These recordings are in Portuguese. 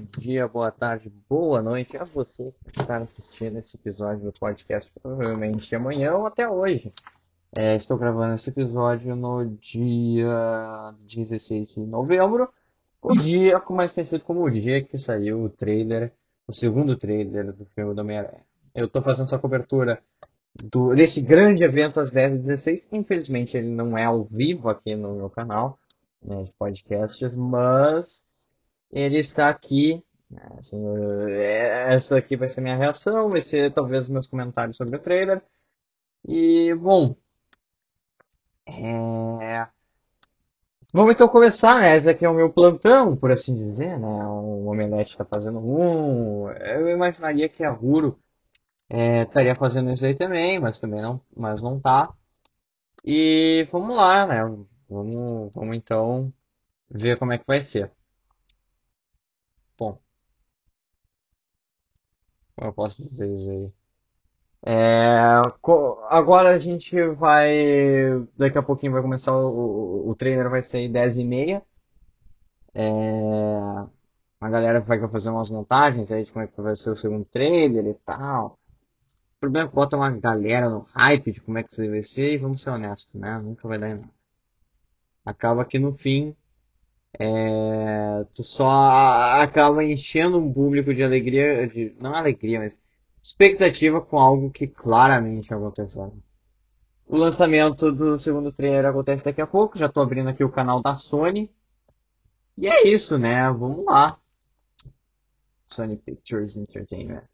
dia, boa tarde, boa noite a você que está assistindo esse episódio do podcast, provavelmente amanhã ou até hoje. É, estou gravando esse episódio no dia 16 de novembro, o dia mais conhecido como o dia que saiu o trailer, o segundo trailer do filme do Homem-Aranha. Eu estou fazendo essa cobertura do, desse grande evento às 10h16. Infelizmente ele não é ao vivo aqui no meu canal né, de podcasts, mas ele está aqui. Né, assim, essa aqui vai ser minha reação, vai ser talvez meus comentários sobre o trailer. E, bom. É... Vamos então começar, né? Esse aqui é o meu plantão, por assim dizer, né? O Omelete está fazendo um. Eu imaginaria que a Ruro é, estaria fazendo isso aí também, mas também não, mas não tá. E vamos lá, né? Vamos, vamos então ver como é que vai ser. Bom, como eu posso dizer isso aí? É, agora a gente vai. Daqui a pouquinho vai começar o, o, o trainer vai ser 10 e meia. É, a galera vai fazer umas montagens aí de como é que vai ser o segundo trailer e tal. O problema é que bota uma galera no hype de como é que isso vai ser e vamos ser honestos, né? Nunca vai dar em nada. Acaba que no fim é, tu só acaba enchendo um público de alegria, de, não alegria, mas expectativa com algo que claramente aconteceu. O lançamento do segundo trailer acontece daqui a pouco, já tô abrindo aqui o canal da Sony. E é isso, né? Vamos lá. Sony Pictures Entertainment.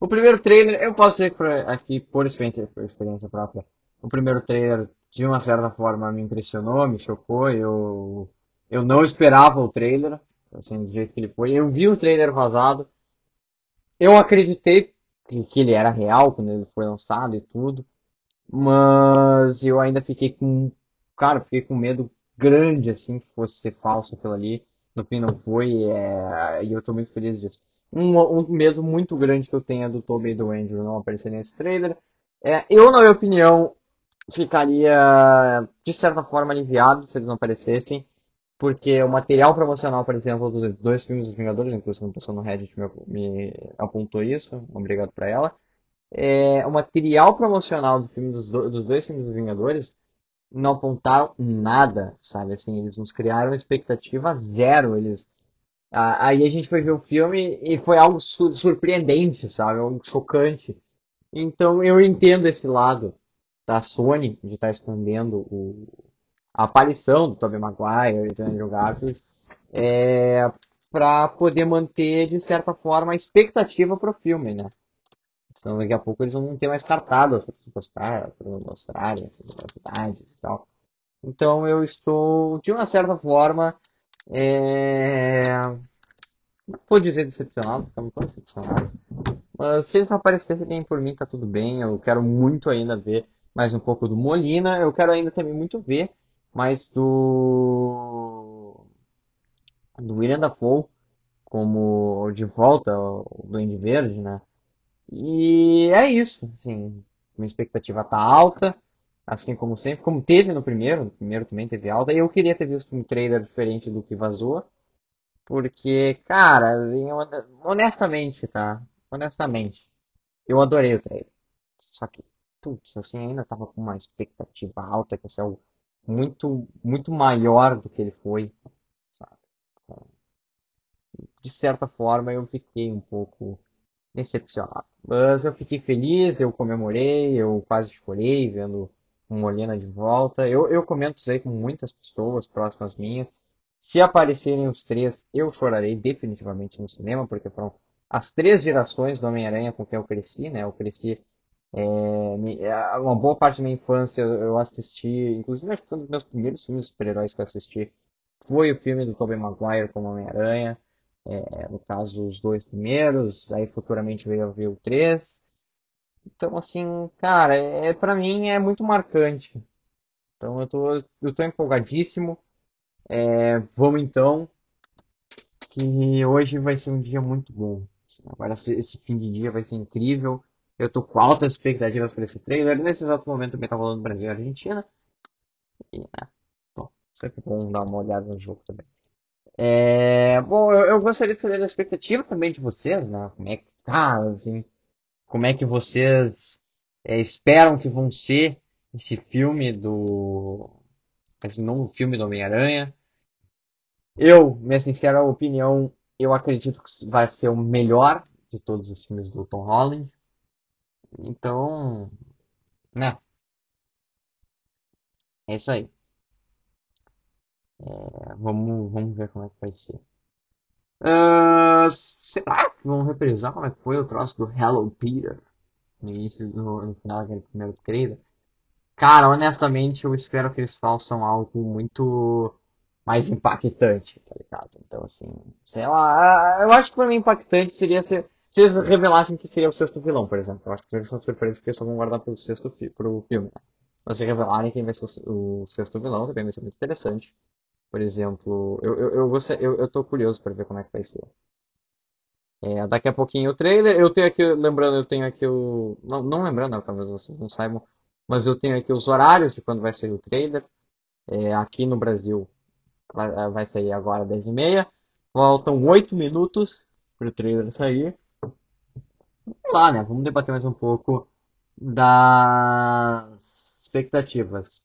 O primeiro trailer, eu posso dizer aqui por experiência, por experiência própria, o primeiro trailer de uma certa forma me impressionou, me chocou, eu eu não esperava o trailer, assim, do jeito que ele foi. Eu vi o trailer vazado. Eu acreditei que, que ele era real quando ele foi lançado e tudo. Mas eu ainda fiquei com. Cara, fiquei com medo grande, assim, que fosse ser falso aquilo ali. No fim não foi, é... e eu tô muito feliz disso. Um, um, medo muito grande que eu tenho é do Tobey e do Andrew não aparecerem nesse trailer. É, eu, na minha opinião, ficaria, de certa forma, aliviado se eles não aparecessem porque o material promocional, por exemplo, dos dois filmes dos Vingadores, inclusive uma pessoa no Reddit me, me apontou isso, obrigado para ela, é, o material promocional do filme dos, do, dos dois filmes dos Vingadores não apontaram nada, sabe? Assim, eles nos criaram expectativa zero. Eles, aí a gente foi ver o filme e foi algo surpreendente, sabe? Algo chocante. Então eu entendo esse lado da Sony de estar tá escondendo o, a aparição do Tobey Maguire e do Andrew Garfield é, para poder manter, de certa forma, a expectativa para o filme, né? Senão daqui a pouco eles vão ter mais cartadas para postar, para mostrarem as novidades e tal. Então eu estou, de uma certa forma, é... não vou dizer decepcionado, porque eu não estou decepcionado. Mas se eles não aparecerem por mim, tá tudo bem. Eu quero muito ainda ver mais um pouco do Molina. Eu quero ainda também muito ver mas do do William Dafoe como de volta o Duende Verde, né? E é isso, assim, minha expectativa tá alta, assim como sempre, como teve no primeiro, no primeiro também teve alta, e eu queria ter visto um trailer diferente do que vazou, porque, cara, assim, honestamente, tá? Honestamente, eu adorei o trailer. Só que, putz, assim, ainda tava com uma expectativa alta, que esse é o muito, muito maior do que ele foi, sabe? De certa forma, eu fiquei um pouco decepcionado. Mas eu fiquei feliz, eu comemorei, eu quase chorei vendo o Molina de volta. Eu, eu comento isso aí com muitas pessoas próximas minhas. Se aparecerem os três, eu chorarei definitivamente no cinema, porque foram as três gerações do Homem-Aranha com quem eu cresci, né? Eu cresci é, é, uma boa parte da minha infância eu assisti, inclusive acho que um dos meus primeiros filmes super-heróis que eu assisti foi o filme do Tobey Maguire como Homem-Aranha, é, no caso os dois primeiros, aí futuramente veio a ver o 3. Então assim, cara, é, pra mim é muito marcante. Então eu tô, eu tô empolgadíssimo. É, vamos então, que hoje vai ser um dia muito bom. Agora esse fim de dia vai ser incrível. Eu tô com altas expectativas para esse trailer. Nesse exato momento também tá rolando Brasil e Argentina. E, né, bom, sempre bom dar uma olhada no jogo também. É, bom, eu, eu gostaria de saber da expectativa também de vocês, né? Como é que tá, assim, como é que vocês é, esperam que vão ser esse filme do, esse novo filme do Homem-Aranha. Eu, minha sincera opinião, eu acredito que vai ser o melhor de todos os filmes do Tom Holland. Então, né, é isso aí. É, vamos, vamos ver como é que vai ser. Ah, será que vão reprisar como é que foi o troço do Hello Peter no início, no, no final daquele primeiro trailer? Cara, honestamente, eu espero que eles façam algo muito mais impactante, tá ligado? Então, assim, sei lá, eu acho que pra mim impactante seria se, se eles revelassem que seria o sexto vilão, por exemplo. Eu acho que seria uma surpresa que eles só vão guardar pro sexto fi pro filme. Mas se revelarem quem vai ser o, sexto vilão, também vai ser muito interessante. Por exemplo, eu, eu, eu, gostei, eu, eu tô curioso para ver como é que vai ser. É, daqui a pouquinho o trailer. Eu tenho aqui, lembrando, eu tenho aqui o. Não, não lembrando, talvez vocês não saibam, mas eu tenho aqui os horários de quando vai sair o trailer. É, aqui no Brasil vai, vai sair agora às 10h30. Faltam 8 minutos para o trailer sair. Vamos lá, né? Vamos debater mais um pouco das expectativas.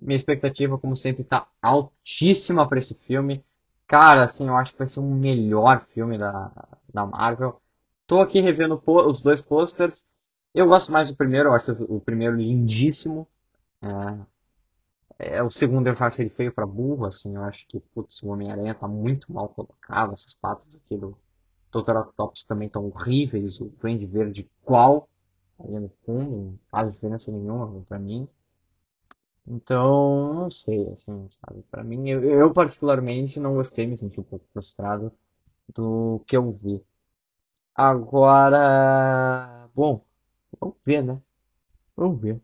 Minha expectativa, como sempre, tá altíssima para esse filme. Cara, assim, eu acho que vai ser o melhor filme da, da Marvel. Tô aqui revendo os dois posters. Eu gosto mais do primeiro, eu acho o primeiro lindíssimo. É, é o segundo eu acho ele feio pra burro, assim, eu acho que, putz, o Homem-Aranha tá muito mal colocado, essas patas aqui do Octopus também estão horríveis, o Duende Verde igual, ali no fundo, não faz diferença nenhuma pra mim. Então, não sei, assim, sabe? Pra mim, eu, eu particularmente não gostei, me senti um pouco frustrado do que eu vi. Agora, bom, vamos ver, né? Vamos ver.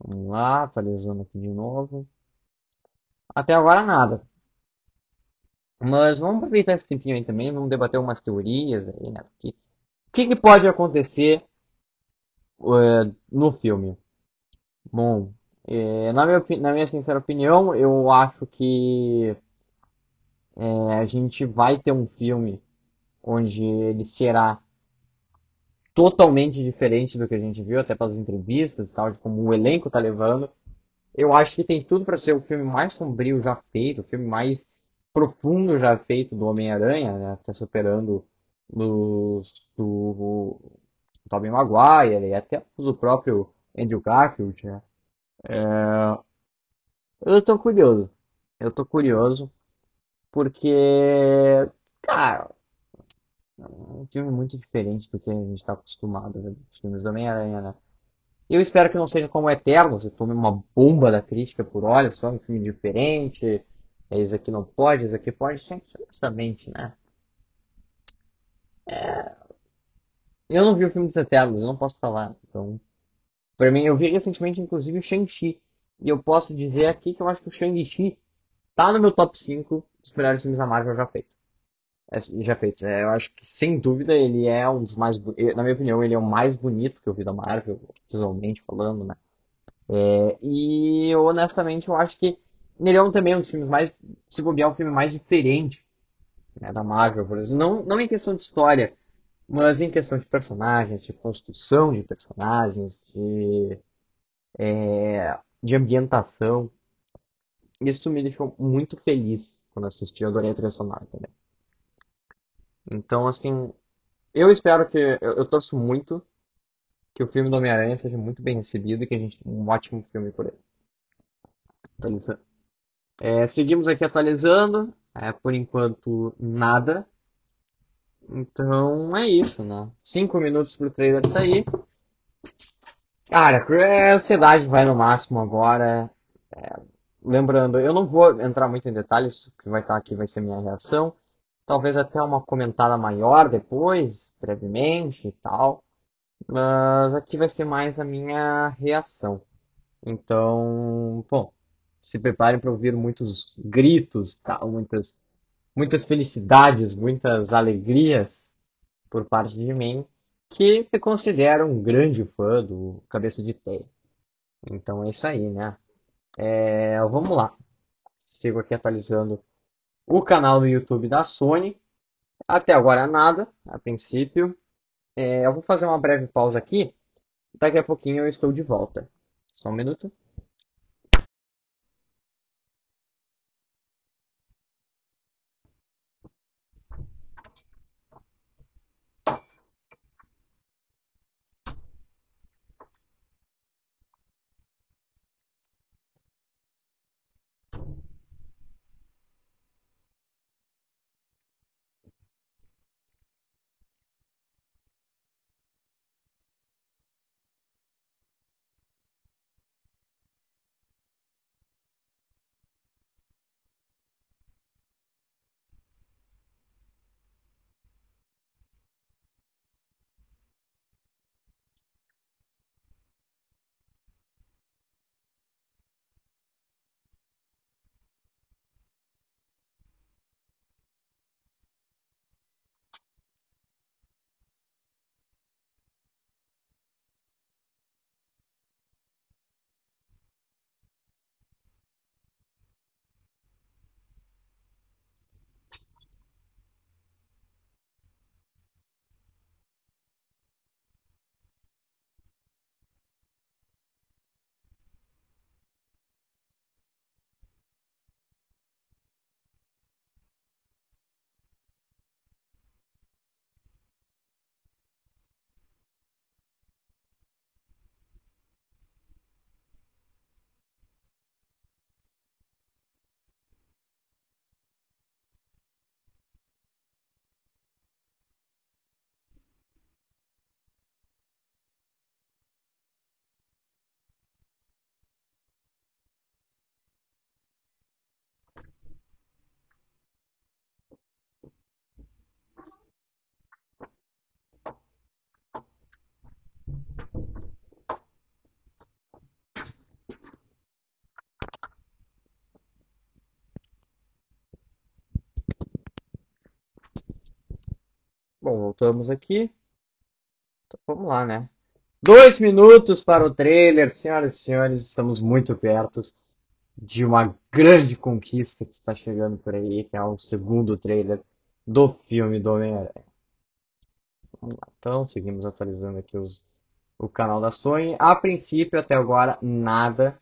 Vamos lá, atualizando aqui de novo. Até agora nada. Mas vamos aproveitar esse tempinho aí também, vamos debater umas teorias aí, né? o que, que pode acontecer uh, no filme? Bom, é, na, minha, na minha sincera opinião, eu acho que é, a gente vai ter um filme onde ele será totalmente diferente do que a gente viu, até pelas entrevistas e tal, de como o elenco tá levando. Eu acho que tem tudo para ser o filme mais sombrio já feito, o filme mais profundo já feito do Homem-Aranha, né? Tá superando os do Tobey Maguire e até do próprio Andrew Garfield, né? É... Eu tô curioso. Eu tô curioso porque, cara, é um filme muito diferente do que a gente está acostumado né, dos filmes do Homem-Aranha, né? Eu espero que não seja como Eterno, você tome uma bomba da crítica por olha só, um filme diferente, esse aqui não pode, esse aqui pode, gente, honestamente, né? É... Eu não vi o filme dos Eternos, eu não posso falar, então Pra mim, eu vi recentemente, inclusive, o Shang-Chi. E eu posso dizer aqui que eu acho que o Shang-Chi tá no meu top 5 dos melhores filmes da Marvel já feito. É, já feitos. É, eu acho que, sem dúvida, ele é um dos mais... Na minha opinião, ele é o mais bonito que eu vi da Marvel, visualmente falando, né? É, e, honestamente, eu acho que ele é um, também um dos filmes mais... Se bobear, o filme mais diferente né, da Marvel, por exemplo. Não, não em questão de história, mas em questão de personagens, de construção de personagens, de, é, de ambientação, isso me deixou muito feliz quando assisti. Eu adorei a trilha sonora também. Então, assim, eu espero que. Eu, eu torço muito que o filme do Homem-Aranha seja muito bem recebido e que a gente tenha um ótimo filme por ele. Atualizando. É, seguimos aqui atualizando. É, por enquanto, nada. Então é isso, né? Cinco minutos pro trailer sair. Cara, a ansiedade vai no máximo agora. É, lembrando, eu não vou entrar muito em detalhes, o que vai estar aqui vai ser minha reação. Talvez até uma comentada maior depois, brevemente e tal. Mas aqui vai ser mais a minha reação. Então, bom, se preparem para ouvir muitos gritos, tal, muitas muitas felicidades, muitas alegrias por parte de mim, que me considero um grande fã do Cabeça de Teia. Então é isso aí, né? É, vamos lá. sigo aqui atualizando o canal do YouTube da Sony. Até agora nada, a princípio. É, eu vou fazer uma breve pausa aqui. Daqui a pouquinho eu estou de volta. Só um minuto. Bom, voltamos aqui. Então, vamos lá, né? Dois minutos para o trailer, senhoras e senhores, estamos muito perto de uma grande conquista que está chegando por aí, que é o segundo trailer do filme do Homem-Aranha. Então, seguimos atualizando aqui os, o canal da Sony. A princípio, até agora, nada.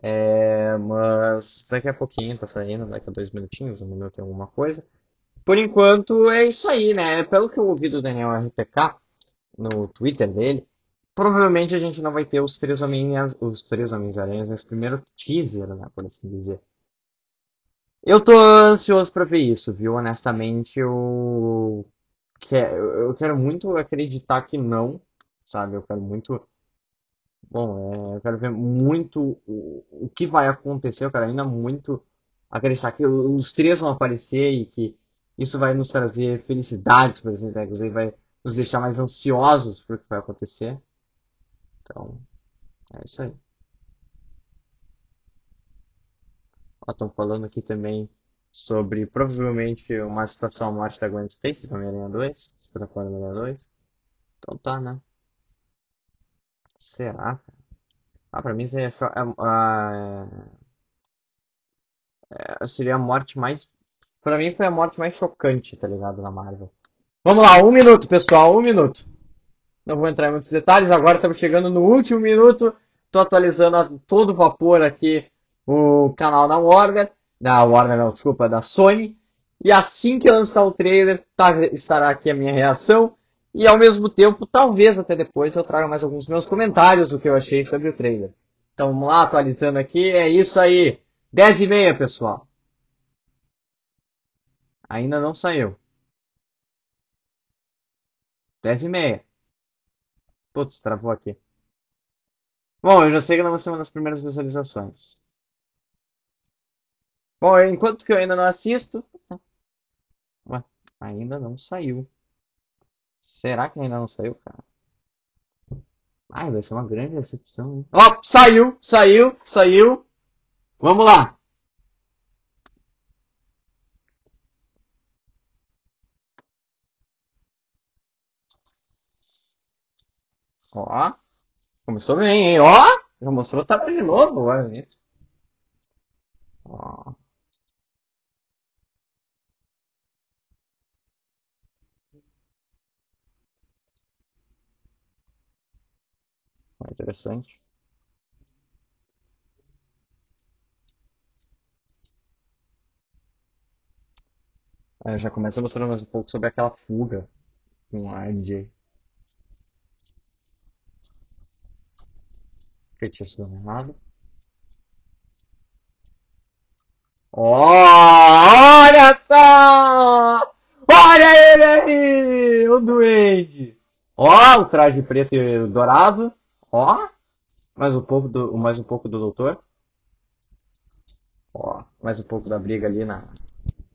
É, mas daqui a pouquinho tá saindo, daqui a dois minutinhos, um minuto e alguma coisa. Por enquanto é isso aí, né? Pelo que eu ouvi do Daniel RPK no Twitter dele, provavelmente a gente não vai ter os três homens, os três homens-aranhas nesse primeiro teaser, né? Por assim dizer. Eu tô ansioso pra ver isso, viu? Honestamente, eu, eu quero muito acreditar que não, sabe? Eu quero muito. Bom, é, eu quero ver muito o, o que vai acontecer, eu quero ainda muito acreditar que os três vão aparecer e que isso vai nos trazer felicidades, por exemplo, né? vai nos deixar mais ansiosos por o que vai acontecer. Então, é isso aí. Estão falando aqui também sobre provavelmente uma situação morte da Gwen Stacy do Homem-Aranha 2, Espetacular Homem-Aranha 2. Então tá, né? Será, Ah, pra mim seria, é, seria a morte mais. Pra mim foi a morte mais chocante, tá ligado? Na Marvel. Vamos lá, um minuto, pessoal, um minuto. Não vou entrar em muitos detalhes, agora estamos chegando no último minuto. Estou atualizando a todo vapor aqui o canal da Warner. Da Warner, não, desculpa, da Sony. E assim que lançar o trailer, tá, estará aqui a minha reação. E ao mesmo tempo, talvez até depois eu traga mais alguns meus comentários do que eu achei sobre o trailer. Então vamos lá, atualizando aqui. É isso aí. 10 e meia, pessoal. Ainda não saiu. 10 e meia. Putz, travou aqui. Bom, eu já sei que não vai ser uma das primeiras visualizações. Bom, enquanto que eu ainda não assisto. Ué, ainda não saiu. Será que ainda não saiu, cara? Ai, vai ser uma grande decepção, hein? Ó, oh, saiu, saiu, saiu. Vamos lá. Ó. Começou bem, hein? Ó! Já mostrou o tapa de novo, olha isso. Ó. Interessante. Aí já começa mostrando mais um pouco sobre aquela fuga com a dj MJ. Feitiço do errado. olha só! Olha ele aí! O duende! Ó, o traje preto e dourado. Ó, mais um pouco do, mais um pouco do doutor. Ó, mais um pouco da briga ali na,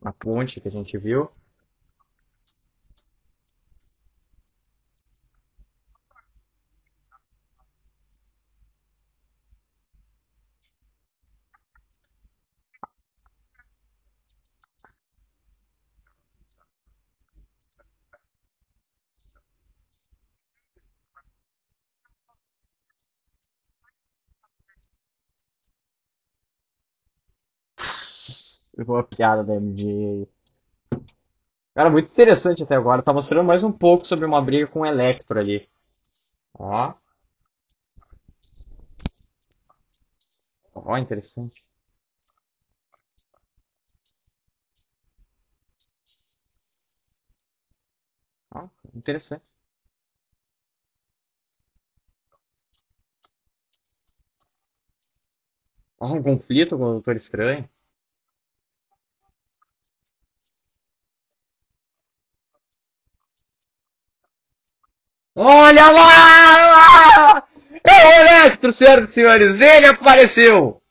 na ponte que a gente viu. Uma piada da MJ. Cara, muito interessante até agora. Tá mostrando mais um pouco sobre uma briga com o Electro ali. Ó, ó, interessante. Ó, interessante. Ó, um conflito com o Doutor Estranho. Olha lá! É o Electro, senhoras e senhores! Ele apareceu!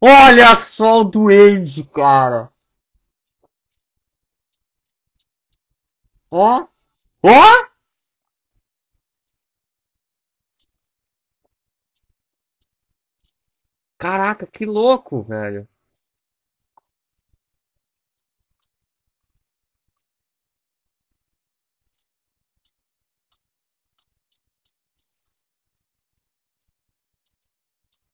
Olha só o Duende, cara! Ó! Ó! Caraca, que louco, velho!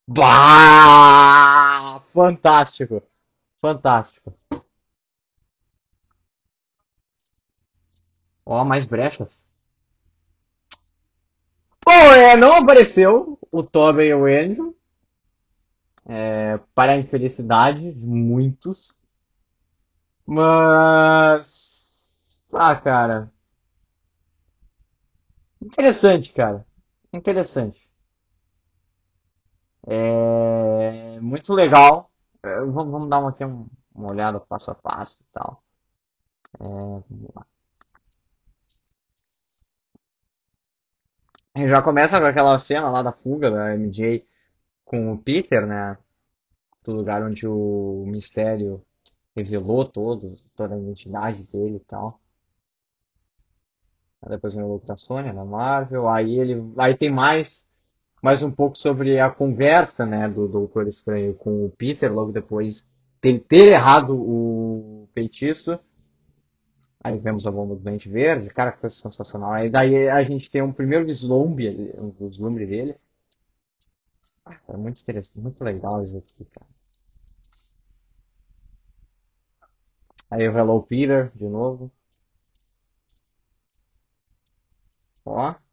Bah! Fantástico! Fantástico! Ó, mais brechas. Bom, é, não apareceu o Tobey e o Andrew, é, para a infelicidade de muitos. Mas. Ah, cara. Interessante, cara. Interessante. É muito legal. É, vamos, vamos dar uma, aqui um- uma olhada passo a passo e tal. E já começa com aquela cena lá da fuga da MJ com o Peter, né? Do lugar onde o mistério revelou todo, toda a identidade dele e tal. Aí depois vem o Luke da Sony, da Marvel. Aí ele. Aí tem mais. Mais um pouco sobre a conversa, né, do Doutor Estranho com o Peter, logo depois de ter errado o feitiço. Aí vemos a bomba do Dente Verde, cara, que coisa sensacional. Aí daí a gente tem um primeiro vislumbre, um vislumbre dele. É muito interessante, muito legal isso aqui, cara. Aí o Hello Peter, de novo. Ó.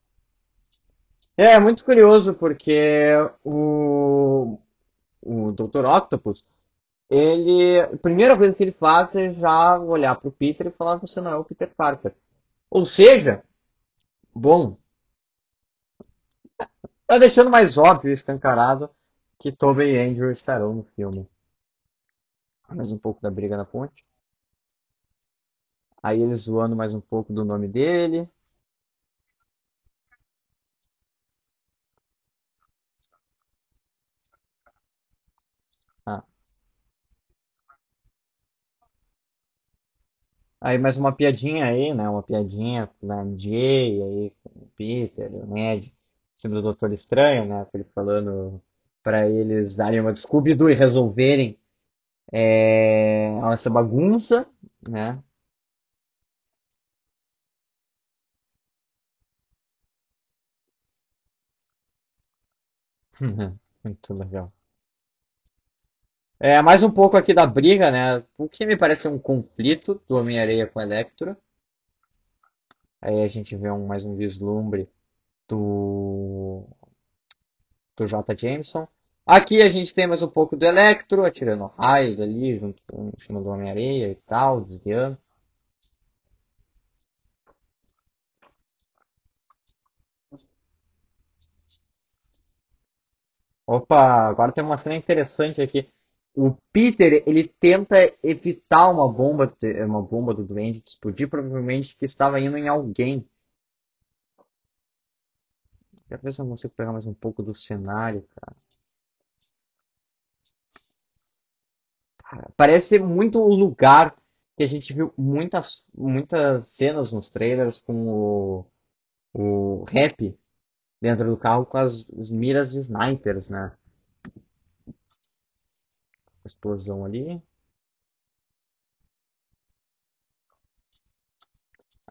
É, é muito curioso porque o, o Dr. Octopus, ele, a primeira coisa que ele faz é já olhar pro Peter e falar você não é o Peter Parker. Ou seja, bom, tá deixando mais óbvio e escancarado que Tobey e Andrew estarão no filme. Mais um pouco da briga na ponte. Aí eles zoando mais um pouco do nome dele. Ah, aí mais uma piadinha aí, né? Uma piadinha da MJ, aí com o Peter, o Ned, sempre do Doutor Estranho, né? Ele falando pra eles darem uma Scooby-Doo e resolverem é, essa bagunça, né? Muito legal. É, mais um pouco aqui da briga, né? O que me parece um conflito do Homem-Areia com Electro. Aí a gente vê um, mais um vislumbre do, do J. Jameson. Aqui a gente tem mais um pouco do Electro, atirando raios ali, junto em cima do Homem-Areia e tal, desviando. Opa, agora tem uma cena interessante aqui. O Peter, ele tenta evitar uma bomba, uma bomba do Duende de explodir, provavelmente que estava indo em alguém. Quero ver se eu consigo pegar mais um pouco do cenário, cara. Cara, Parece muito o lugar que a gente viu muitas, muitas cenas nos trailers com o, o Rap dentro do carro com as, as miras de snipers, né? Explosão ali.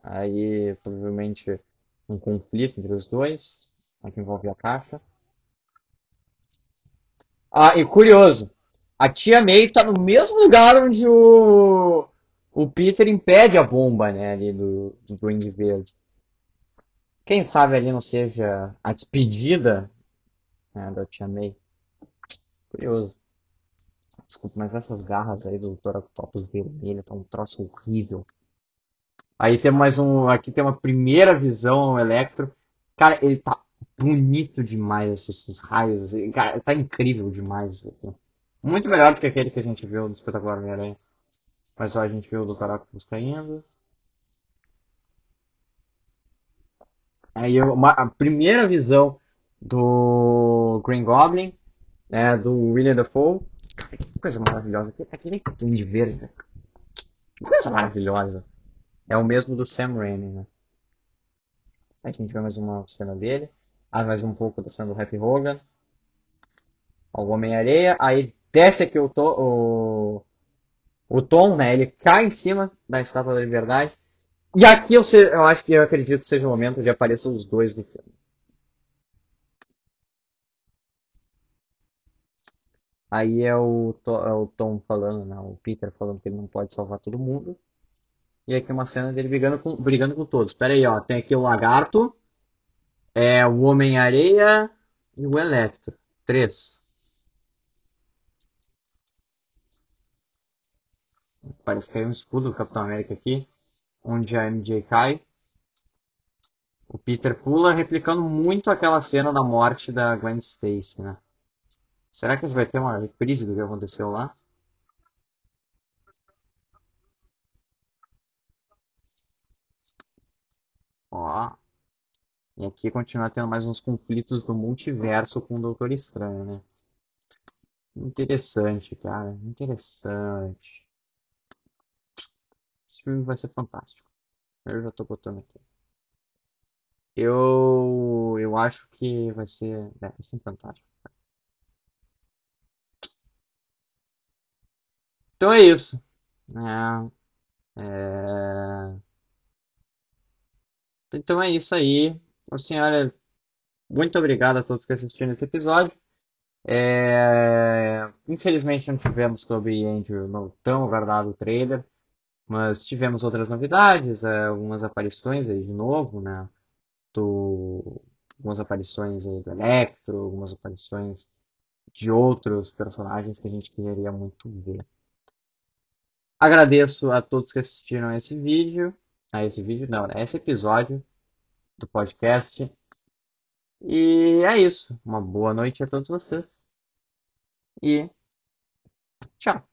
Aí, provavelmente, um conflito entre os dois, né, que envolve a caixa. Ah, e curioso, a tia May tá no mesmo lugar onde o, o Peter impede a bomba, né, ali do, do Duende Verde. Quem sabe ali não seja a despedida, né, da tia May. Curioso. Desculpa, mas essas garras aí do Dr. Octopus vermelho tá um troço horrível. Aí tem mais um. Aqui tem uma primeira visão, o Electro. Cara, ele tá bonito demais, esses, raios. assim. Cara, tá incrível demais aqui. Muito melhor do que aquele que a gente viu no Espetacular Homem-Aranha. Mas só a gente viu o Dr. Octopus caindo. Aí uma- a primeira visão do Green Goblin, né, do William Dafoe. Que coisa maravilhosa. Aquele, aquele Duende Verde, né? que coisa maravilhosa. É o mesmo do Sam Raimi, né? Aí a gente vê mais uma cena dele. Ah, mais um pouco da cena do Happy Hogan. Ó, O Homem-Areia. Aí desce aqui o, to, o, o Tom, né? Ele cai em cima da Estátua da Liberdade. E aqui eu, se- eu acho que eu acredito que seja o momento de aparecer os dois no filme. Aí é o, é o Tom falando, né? O Peter falando que ele não pode salvar todo mundo. E aqui uma cena dele brigando com, brigando com todos. Pera aí, ó. Tem aqui o Lagarto, é o Homem-Areia e o Electro. Três. Parece que caiu um escudo do Capitão América aqui, onde a MJ cai. O Peter pula, replicando muito aquela cena da morte da Gwen Stacy, né? Será que vai ter uma reprise do que aconteceu lá? Ó. E aqui continua tendo mais uns conflitos do multiverso com o Doutor Estranho, né? Interessante, cara. Interessante. Esse filme vai ser fantástico. Eu já tô botando aqui. Eu, eu acho que vai ser, é, vai ser fantástico. Então é isso. É, é, Então é isso aí. Ô, Senhora, muito obrigado a todos que assistiram esse episódio. É, Infelizmente não tivemos sobre Andrew no tão aguardado trailer, mas tivemos outras novidades, é, algumas aparições aí de novo, né? Do... Algumas aparições aí do Electro, algumas aparições de outros personagens que a gente queria muito ver. Agradeço a todos que assistiram a esse vídeo, a esse vídeo não, né? Esse episódio do podcast. E é isso. Uma boa noite a todos vocês. E tchau.